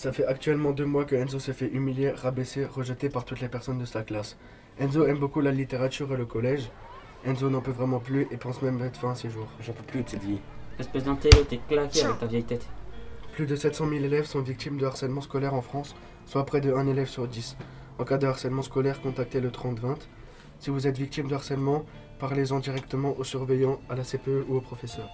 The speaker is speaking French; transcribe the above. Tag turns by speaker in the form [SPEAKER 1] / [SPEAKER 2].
[SPEAKER 1] Ça fait actuellement deux mois que Enzo s'est fait humilier, rabaisser, rejeté par toutes les personnes de sa classe. Enzo aime beaucoup la littérature et le collège. Enzo n'en peut vraiment plus et pense même mettre fin à ses jours.
[SPEAKER 2] J'en peux plus de cette vie.
[SPEAKER 3] Espèce d'intello, t'es claqué avec ta vieille tête.
[SPEAKER 1] Plus de 700 000 élèves sont victimes de harcèlement scolaire en France, soit près de 1 élève sur 10. En cas de harcèlement scolaire, contactez le 30-20. Si vous êtes victime de harcèlement, parlez-en directement aux surveillants, à la CPE ou au professeur.